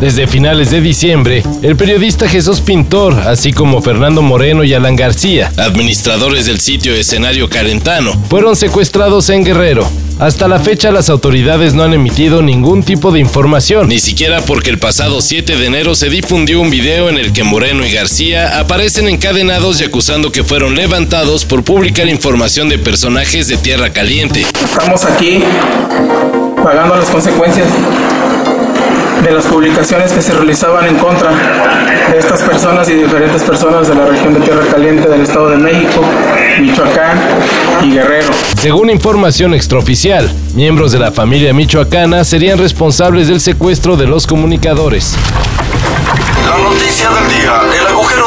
Desde finales de diciembre, el periodista Jesús Pintor, así como Fernando Moreno y Alan García, administradores del sitio Escenario Carentano, fueron secuestrados en Guerrero. Hasta la fecha las autoridades no han emitido ningún tipo de información, ni siquiera porque el pasado 7 de enero se difundió un video en el que Moreno y García aparecen encadenados y acusando que fueron levantados por publicar información de personajes de Tierra Caliente. Estamos aquí pagando las consecuencias de las publicaciones que se realizaban en contra de estas personas y diferentes personas de la región de Tierra Caliente del Estado de México, Michoacán y Guerrero. Según información extraoficial, miembros de la familia michoacana serían responsables del secuestro de los comunicadores. La noticia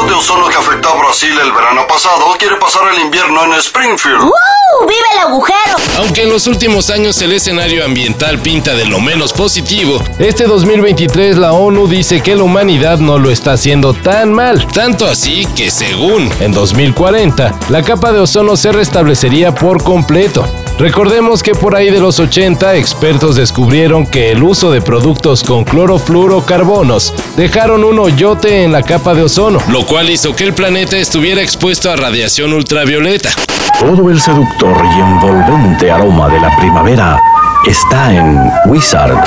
de ozono que afectó a Brasil el verano pasado quiere pasar el invierno en Springfield. ¡Woo! ¡Viva el agujero! Aunque en los últimos años el escenario ambiental pinta de lo menos positivo, este 2023 la ONU dice que la humanidad no lo está haciendo tan mal. Tanto así que según en 2040, la capa de ozono se restablecería por completo. Recordemos que por ahí de los 80 expertos descubrieron que el uso de productos con clorofluorocarbonos dejaron un hoyote en la capa de ozono, lo cual hizo que el planeta estuviera expuesto a radiación ultravioleta. Todo el seductor y envolvente aroma de la primavera está en Wizard.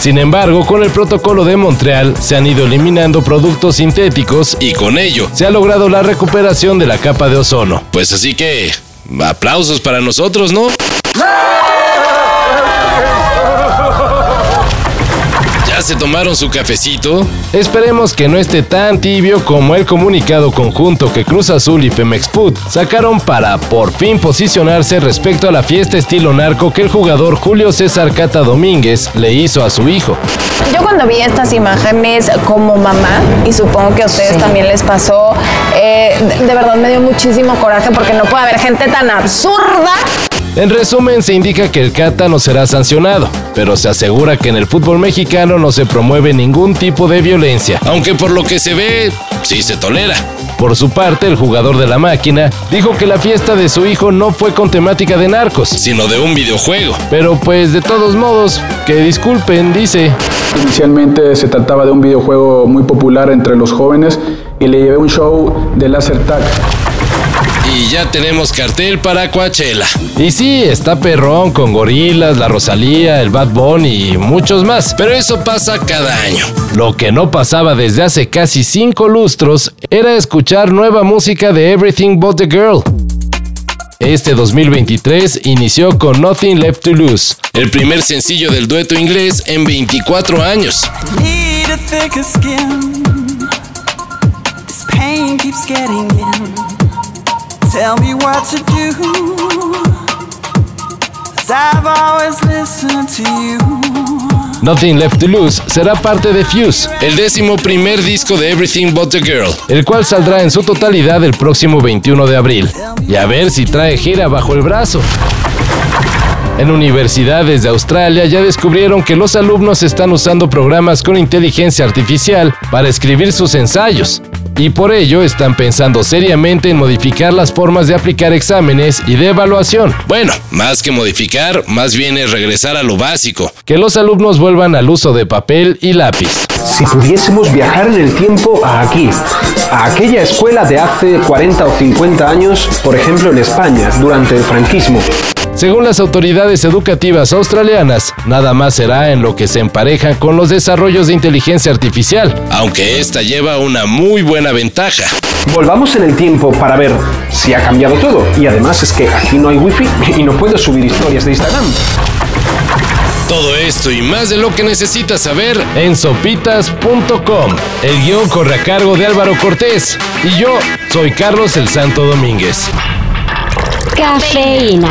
Sin embargo, con el protocolo de Montreal se han ido eliminando productos sintéticos y con ello se ha logrado la recuperación de la capa de ozono. Pues así que, aplausos para nosotros, ¿no? ¿Ya se tomaron su cafecito? Esperemos que no esté tan tibio como el comunicado conjunto que Cruz Azul y Femex Food sacaron para por fin posicionarse respecto a la fiesta estilo narco que el jugador Julio César Cata Domínguez le hizo a su hijo. Yo cuando vi estas imágenes como mamá, y supongo que a ustedes también les pasó, eh, de, de verdad me dio muchísimo coraje porque no puede haber gente tan absurda En resumen, se indica que el Cata no será sancionado, pero se asegura que en el fútbol mexicano no se promueve ningún tipo de violencia, aunque por lo que se ve, sí se tolera. Por su parte, el jugador de la máquina dijo que la fiesta de su hijo no fue con temática de narcos, sino de un videojuego. Pero pues de todos modos, que disculpen, dice. Inicialmente se trataba de un videojuego muy popular entre los jóvenes y le llevé un show de laser tag. Y ya tenemos cartel para Coachella. Y sí, está perrón con gorilas, la Rosalía, el Bad Bunny y muchos más. Pero eso pasa cada año. Lo que no pasaba desde hace casi cinco lustros era escuchar nueva música de Everything But the Girl. Este 2023 inició con Nothing Left to Lose, el primer sencillo del dueto inglés en 24 años. Nothing Left to Lose será parte de Fuse, el décimo primer disco de Everything But the Girl, el cual saldrá en su totalidad el próximo 21 de abril. Y a ver si trae gira bajo el brazo. En universidades de Australia ya descubrieron que los alumnos están usando programas con inteligencia artificial para escribir sus ensayos. Y por ello están pensando seriamente en modificar las formas de aplicar exámenes y de evaluación. Bueno, más que modificar, más bien es regresar a lo básico, que los alumnos vuelvan al uso de papel y lápiz. Si pudiésemos viajar en el tiempo a aquí, a aquella escuela de hace 40 o 50 años, por ejemplo en España, durante el franquismo. Según las autoridades educativas australianas, nada más será en lo que se empareja con los desarrollos de inteligencia artificial, aunque esta lleva una muy buena ventaja. Volvamos en el tiempo para ver si ha cambiado todo. Y además es que aquí no hay wifi y no puedo subir historias de Instagram. Todo esto y más de lo que necesitas saber en sopitas.com. El guion corre a cargo de Álvaro Cortés y yo soy Carlos el Santo Domínguez. Cafeína.